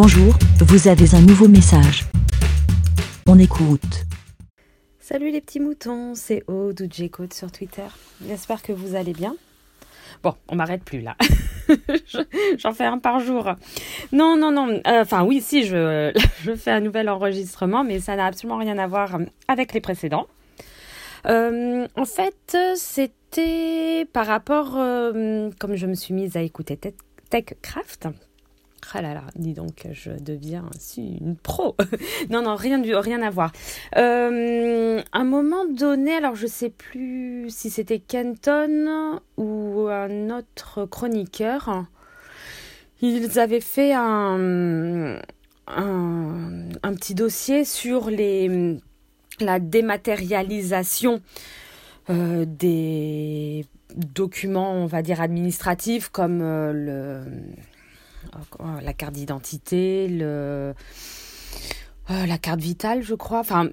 Bonjour, vous avez un nouveau message. On écoute. Salut les petits moutons, c'est Aude ou J-Code sur Twitter. J'espère que vous allez bien. Bon, on m'arrête plus là. J'en fais un par jour. Non, non, non. Euh, enfin, oui, si, je, fais un nouvel enregistrement, mais ça n'a absolument rien à voir avec les précédents. Euh, en fait, c'était par rapport, euh, comme je me suis mise à écouter TechCraft. Ah là là, dis donc, je deviens une pro. non, non, rien, du, rien à voir. Euh, un moment donné, alors je sais plus si c'était Kenton ou un autre chroniqueur, ils avaient fait un, petit dossier sur les la dématérialisation euh, des documents, on va dire, administratifs comme euh, le, la carte d'identité, le, euh, la carte vitale, je crois, enfin,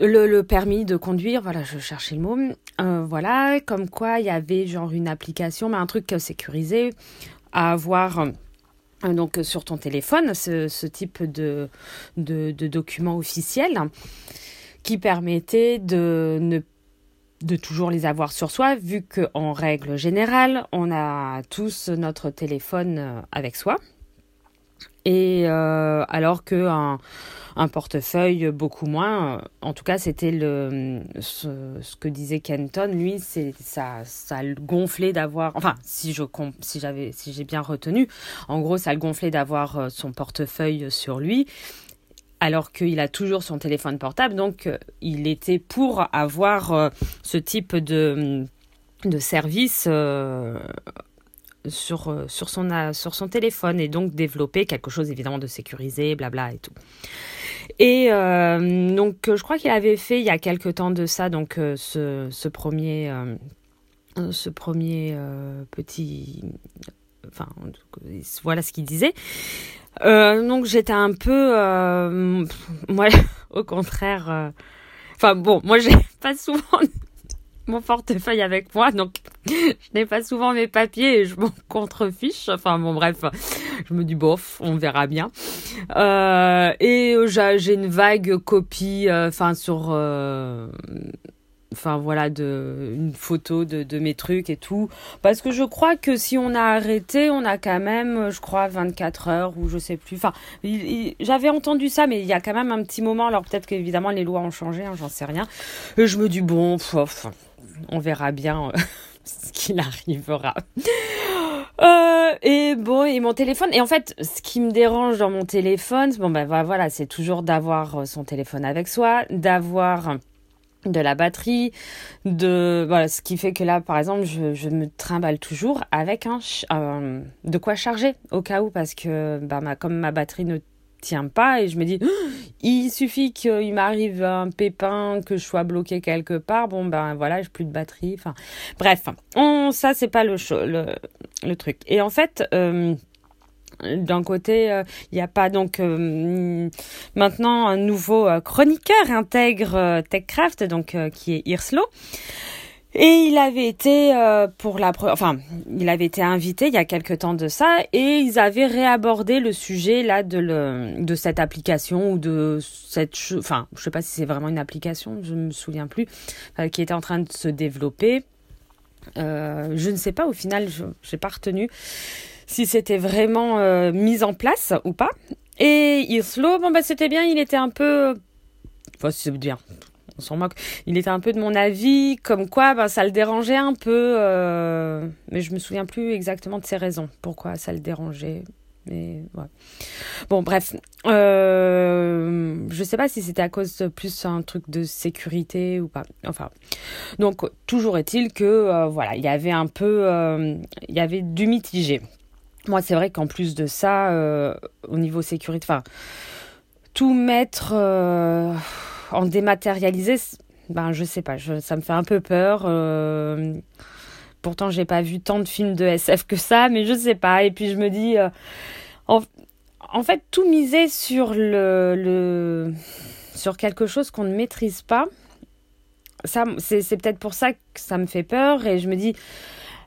le, le, permis de conduire, voilà, je cherchais le mot. voilà, comme quoi il y avait genre une application, mais un truc sécurisé à avoir donc sur ton téléphone, ce, ce type de, de, de document officiel qui permettait de ne de toujours les avoir sur soi, vu qu'en règle générale, on a tous notre téléphone euh, avec soi. Et euh, alors que un, portefeuille beaucoup moins. Euh, en tout cas, c'était le ce, que disait Kenton. Lui, c'est ça, ça le gonflait d'avoir. Enfin, si je si j'avais si j'ai bien retenu, en gros, ça le gonflait d'avoir son portefeuille sur lui alors qu'il a toujours son téléphone portable. Donc, euh, il était pour avoir euh, ce type de, de service euh, sur, son, téléphone et donc développer quelque chose évidemment de sécurisé, blabla et tout. Et donc, je crois qu'il avait fait il y a quelque temps de ça, donc ce premier, ce premier petit. Enfin, voilà ce qu'il disait. Euh, donc j'étais un peu, euh, moi, au contraire. Euh, enfin bon, moi j'ai pas souvent mon portefeuille avec moi, donc je n'ai pas souvent mes papiers et je m'en contrefiche. Enfin bon, bref, je me dis bof, on verra bien. Et j'ai une vague copie, enfin sur enfin voilà, une photo de, mes trucs et tout. Parce que je crois que si on a arrêté, on a quand même, je crois, 24 heures ou je sais plus. Enfin, j'avais entendu ça, mais il y a quand même un petit moment. Alors peut-être qu'évidemment les lois ont changé, hein, j'en sais rien. Et je me dis, bon, on verra bien euh, ce qu'il arrivera. Euh, et bon, et mon téléphone. Et en fait, ce qui me dérange dans mon téléphone, bon ben voilà, c'est toujours d'avoir euh, son téléphone avec soi, d'avoir de la batterie, de voilà, ce qui fait que là, par exemple, je, je me trimballe toujours avec un de quoi charger au cas où parce que bah, ma, comme ma batterie ne tient pas et je me dis il suffit qu'il m'arrive un pépin que je sois bloqué quelque part bon ben voilà j'ai plus de batterie enfin bref on ça c'est pas le, le, le truc. Et en fait euh, d'un côté, euh, il n'y a pas donc euh, maintenant un nouveau euh, chroniqueur intègre TechCraft, donc qui est Irslo. Et il avait été pour la enfin il avait été invité il y a quelque temps de ça et ils avaient réabordé le sujet là de le de cette application ou de cette enfin je sais pas si c'est vraiment une application je me souviens plus qui était en train de se développer je ne sais pas au final je j'ai pas retenu si c'était vraiment euh, mis en place ou pas. Et Islo, bon bah c'était bien, il était un peu, enfin c'est bien, on s'en moque. Il était un peu de mon avis, comme quoi bah, ça le dérangeait un peu, euh... mais je me souviens plus exactement de ses raisons, pourquoi ça le dérangeait. Mais ouais. Bon, bref, euh, je sais pas si c'était à cause plus un truc de sécurité ou pas. Enfin, donc toujours est-il que euh, voilà, il y avait un peu, il y avait du mitigé. Moi, c'est vrai qu'en plus de ça, euh, au niveau sécurité, enfin, tout mettre euh, en dématérialisé, ben, je sais pas, ça me fait un peu peur. Euh, pourtant, j'ai pas vu tant de films de SF que ça, mais je sais pas. Et puis, je me dis, en, en, fait, tout miser sur le, le sur quelque chose qu'on ne maîtrise pas, ça, c'est peut-être pour ça que ça me fait peur. Et je me dis,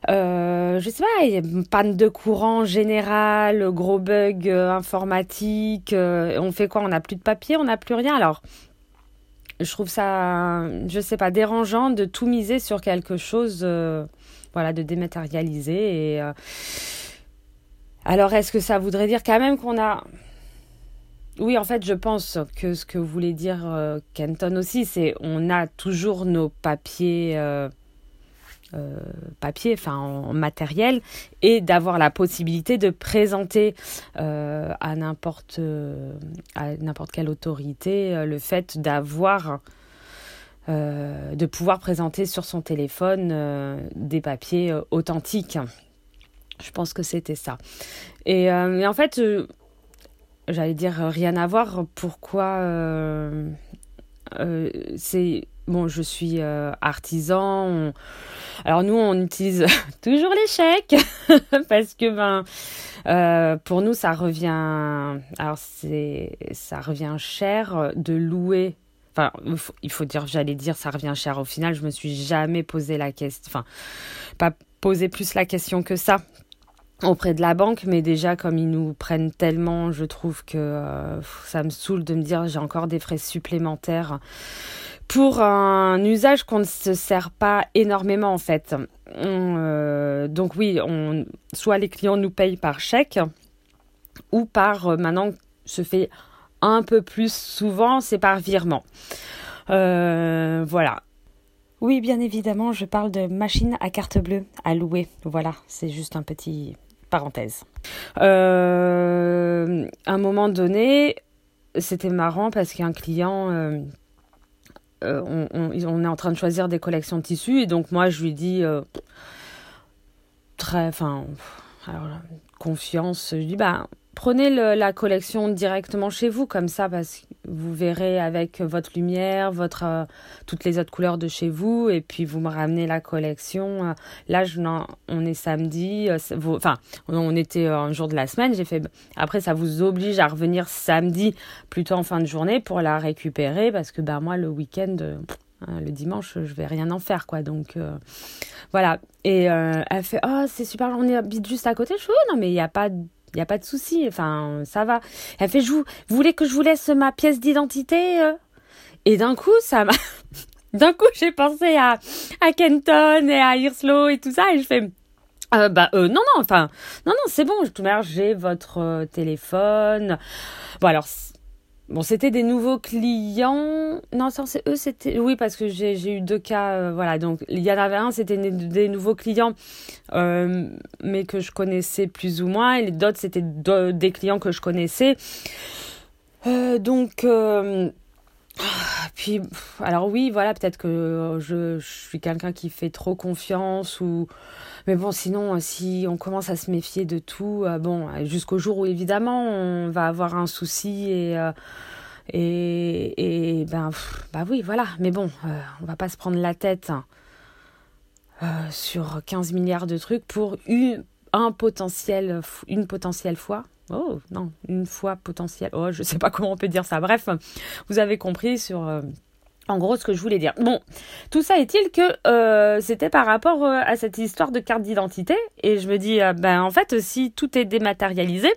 euh, je sais pas, panne de courant général, gros bug euh, informatique. euh, on fait quoi On n'a plus de papier, on n'a plus rien. Alors, je trouve ça, je sais pas, dérangeant de tout miser sur quelque chose, euh, voilà, de dématérialiser. Et alors, est-ce que ça voudrait dire quand même qu'on a oui, en fait, je pense que ce que voulait dire Kenton aussi, c'est on a toujours nos papiers, euh, papiers, enfin en, matériel, et d'avoir la possibilité de présenter euh, à n'importe euh, à n'importe quelle autorité le fait d'avoir de pouvoir présenter sur son téléphone des papiers authentiques. Je pense que c'était ça. Et, en fait, j'allais dire rien à voir. Pourquoi c'est bon, je suis euh, artisan. Alors nous, on utilise toujours les chèques parce que ben euh, pour nous, ça revient. Alors c'est ça revient cher de louer. Enfin, il faut, il faut dire, j'allais dire, ça revient cher. Au final, je me suis jamais posé la question. Enfin, pas posé plus la question que ça auprès de la banque, mais déjà comme ils nous prennent tellement, je trouve que euh, ça me saoule de me dire j'ai encore des frais supplémentaires pour un usage qu'on ne se sert pas énormément en fait. On, euh, donc oui, on, soit les clients nous payent par chèque ou par euh, maintenant se fait un peu plus souvent, c'est par virement. Euh, voilà. Oui, bien évidemment, je parle de machine à carte bleue à louer. Voilà, c'est juste un petit parenthèse. À un moment donné, c'était marrant parce qu'un client, euh, on, est en train de choisir des collections de tissus et donc moi je lui dis euh, très, enfin, confiance, je dis bah prenez la collection directement chez vous comme ça parce que vous verrez avec votre lumière, votre euh, toutes les autres couleurs de chez vous et puis vous me ramenez la collection. Euh, Là, on est samedi, euh, enfin, on était un jour de la semaine. J'ai fait. Après, ça vous oblige à revenir samedi, plutôt en fin de journée, pour la récupérer parce que bah moi, le week-end, hein, le dimanche, je vais rien en faire quoi. Donc voilà. Et elle fait oh c'est super, on habite juste à côté. Je fais oh, non mais il y a pas il y a pas de souci, enfin ça va. Elle fait je vous, voulez que je vous laisse ma pièce d'identité euh? Et d'un coup ça m'a d'un coup j'ai pensé à à Kenton et à Hirslo et tout ça et je fais euh, bah euh, non non enfin non non c'est bon. De toute j'ai votre téléphone. Bon alors bon c'était des nouveaux clients. Non c'est eux c'était oui parce que j'ai eu deux cas euh, voilà. Donc il y en avait un c'était des, nouveaux clients euh, mais que je connaissais plus ou moins. Et d'autres c'était de- des clients que je connaissais. Euh, donc puis, pff, alors oui, voilà, peut-être que je, je suis quelqu'un qui fait trop confiance ou. Mais bon, sinon, euh, si on commence à se méfier de tout, euh, bon, euh, jusqu'au jour où évidemment on va avoir un souci et. euh, et, et ben, bah oui, voilà. Mais bon, euh, on va pas se prendre la tête hein, euh, sur 15 milliards de trucs pour une, une potentielle fois. Oh, non, une fois potentielle. Oh, je sais pas comment on peut dire ça. Bref, vous avez compris sur. euh, en gros, ce que je voulais dire. Bon, tout ça est-il que euh, c'était par rapport euh, à cette histoire de carte d'identité. Et je me dis, ben en fait, si tout est dématérialisé,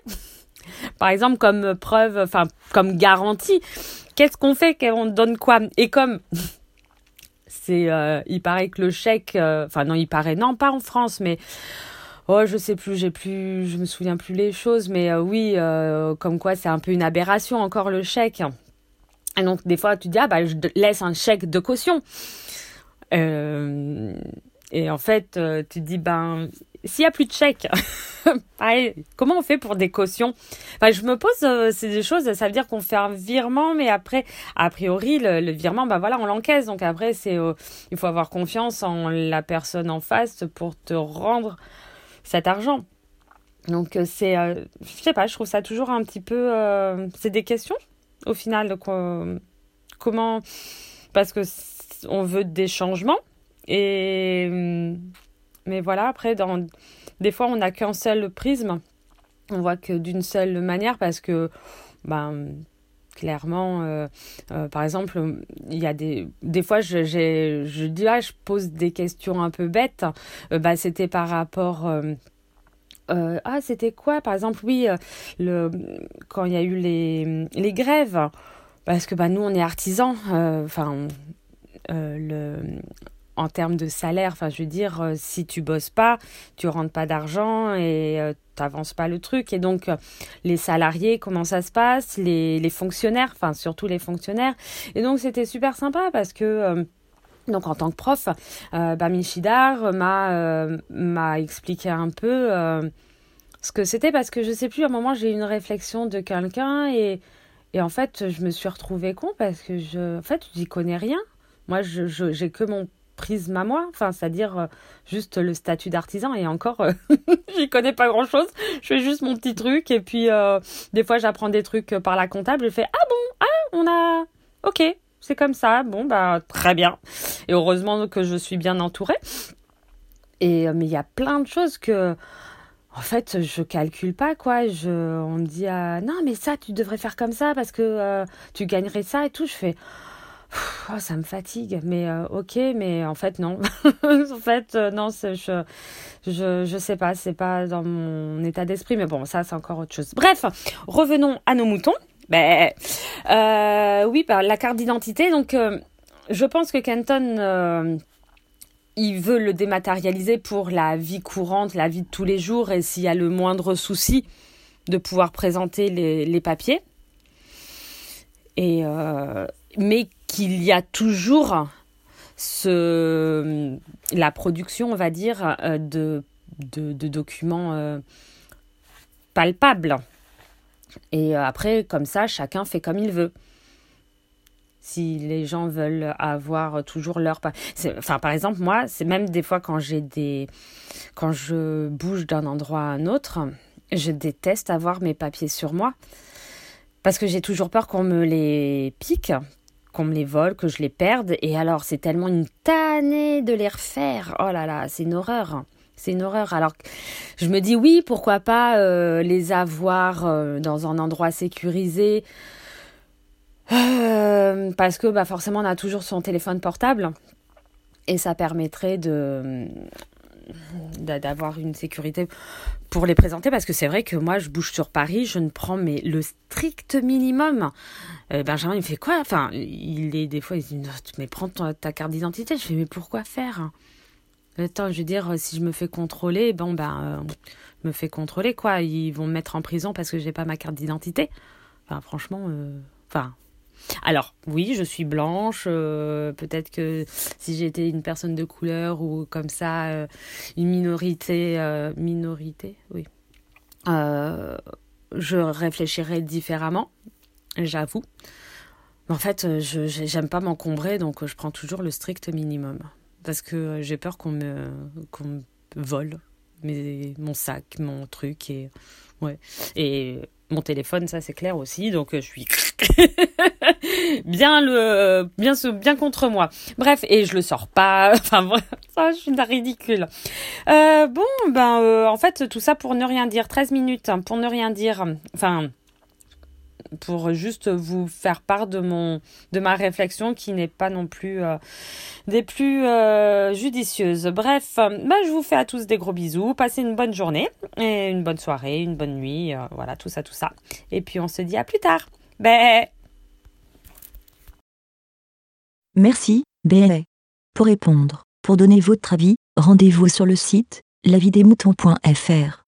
par exemple comme preuve, enfin comme garantie, qu'est-ce qu'on fait? Qu'on donne quoi? Et comme c'est, il paraît que le chèque, enfin non, il paraît non, pas en France, mais oh, je sais plus, j'ai plus, je me souviens plus les choses, mais euh, oui, euh, comme quoi c'est un peu une aberration encore le chèque. Et donc, des fois, tu dis, ah, bah, je laisse un chèque de caution. Euh, et en fait, tu dis, ben, s'il n'y a plus de chèque, comment on fait pour des cautions? Je me pose c'est des choses, ça veut dire qu'on fait un virement, mais après, a priori, le, le virement, ben voilà, on l'encaisse. Donc après, c'est, il faut avoir confiance en la personne en face pour te rendre cet argent. Donc, euh, c'est, euh, je sais pas, je trouve ça toujours un petit peu. euh, c'est des questions au final quoi, comment parce que on veut des changements et hum, mais voilà après dans des fois on n'a qu'un seul prisme on voit que d'une seule manière parce que ben clairement, par exemple, il y a des, des fois, je, je dis, ah, je pose des questions un peu bêtes. bah, c'était par rapport euh, ah, c'était quoi Par exemple, oui, euh, le, quand il y a eu les, les grèves, parce que bah, nous, on est artisans, euh, enfin, le en termes de salaire, enfin, je veux dire, si tu bosses pas, tu rentres pas d'argent et tu n'avances pas le truc. Et donc, les salariés, comment ça se passe? Les, les fonctionnaires, enfin, surtout les fonctionnaires. Et donc, c'était super sympa parce que donc en tant que prof, euh, bah, m'a euh, expliqué un peu euh, ce que c'était parce que je sais plus à un moment j'ai eu une réflexion de quelqu'un et et en fait je me suis retrouvée con parce que je en fait j'y connais rien. Moi je j'ai que mon prisme à moi, enfin c'est-à-dire juste le statut d'artisan et encore j'y connais pas grand-chose. Je fais juste mon petit truc et puis des fois j'apprends des trucs par la comptable, je fais ah bon, ah on a OK, c'est comme ça. Bon, bah, très bien. Et heureusement que je suis bien entourée. Et, euh, mais il y a plein de choses que, en fait, je calcule pas, quoi. Je, on me dit, ah, non, mais ça, tu devrais faire comme ça parce que euh, tu gagnerais ça et tout. Je fais, oh, ça me fatigue. Mais euh, ok, mais en fait, non. en fait, non, je, je, je sais pas, c'est pas dans mon état d'esprit. Mais bon, ça, c'est encore autre chose. Bref, revenons à nos moutons. Ben, euh, oui, bah, la carte d'identité. Donc, euh, je pense que euh, il veut le dématérialiser pour la vie courante, la vie de tous les jours, et s'il y a le moindre souci, de pouvoir présenter les, papiers. Et, mais qu'il y a toujours la production, on va dire, de, de, documents palpables. Et euh, après, comme ça, chacun fait comme il veut. Si les gens veulent avoir toujours leur... Enfin, par exemple, moi, c'est même des fois quand j'ai des... Quand je bouge d'un endroit à un autre, je déteste avoir mes papiers sur moi. Parce que j'ai toujours peur qu'on me les pique, qu'on me les vole, que je les perde. Et alors, c'est tellement une tannée de les refaire. Oh là là, c'est une horreur. C'est une horreur. Alors, je me dis oui, pourquoi pas euh, les avoir euh, dans un endroit sécurisé. Euh, parce que bah, forcément, on a toujours son téléphone portable. Et ça permettrait de d'avoir une sécurité pour les présenter parce que c'est vrai que moi je bouge sur Paris je ne prends mais le strict minimum Benjamin il me fait quoi? Enfin il est des fois il dit mais prends ta carte d'identité je fais mais pourquoi faire? Attends, je veux dire, si je me fais contrôler, bon, ben, euh, me fais contrôler, quoi. Ils vont me mettre en prison parce que j'ai pas ma carte d'identité. Enfin, franchement, euh, enfin. Alors, oui, je suis blanche. Euh, peut-être que si j'étais une personne de couleur ou comme ça, une minorité, minorité, oui. je réfléchirais différemment, j'avoue. Mais en fait, je j'aime pas m'encombrer, donc je prends toujours le strict minimum parce que euh, j'ai peur qu'on me, vole mes, mon sac, mon truc et ouais et mon téléphone ça c'est clair aussi donc euh, je suis bien le bien bien contre moi bref et je le sors pas enfin ça je suis ridicule euh, bon ben en fait tout ça pour ne rien dire 13 minutes hein, pour ne rien dire enfin pour juste vous faire part de mon de ma réflexion qui n'est pas non plus euh, des plus euh, judicieuses. Bref, bah, je vous fais à tous des gros bisous, passez une bonne journée et une bonne soirée, une bonne nuit, euh, voilà tout ça tout ça. Et puis on se dit à plus tard. Bé. Merci, Bé. Pour répondre, pour donner votre avis, rendez-vous sur le site lavidemouton.fr.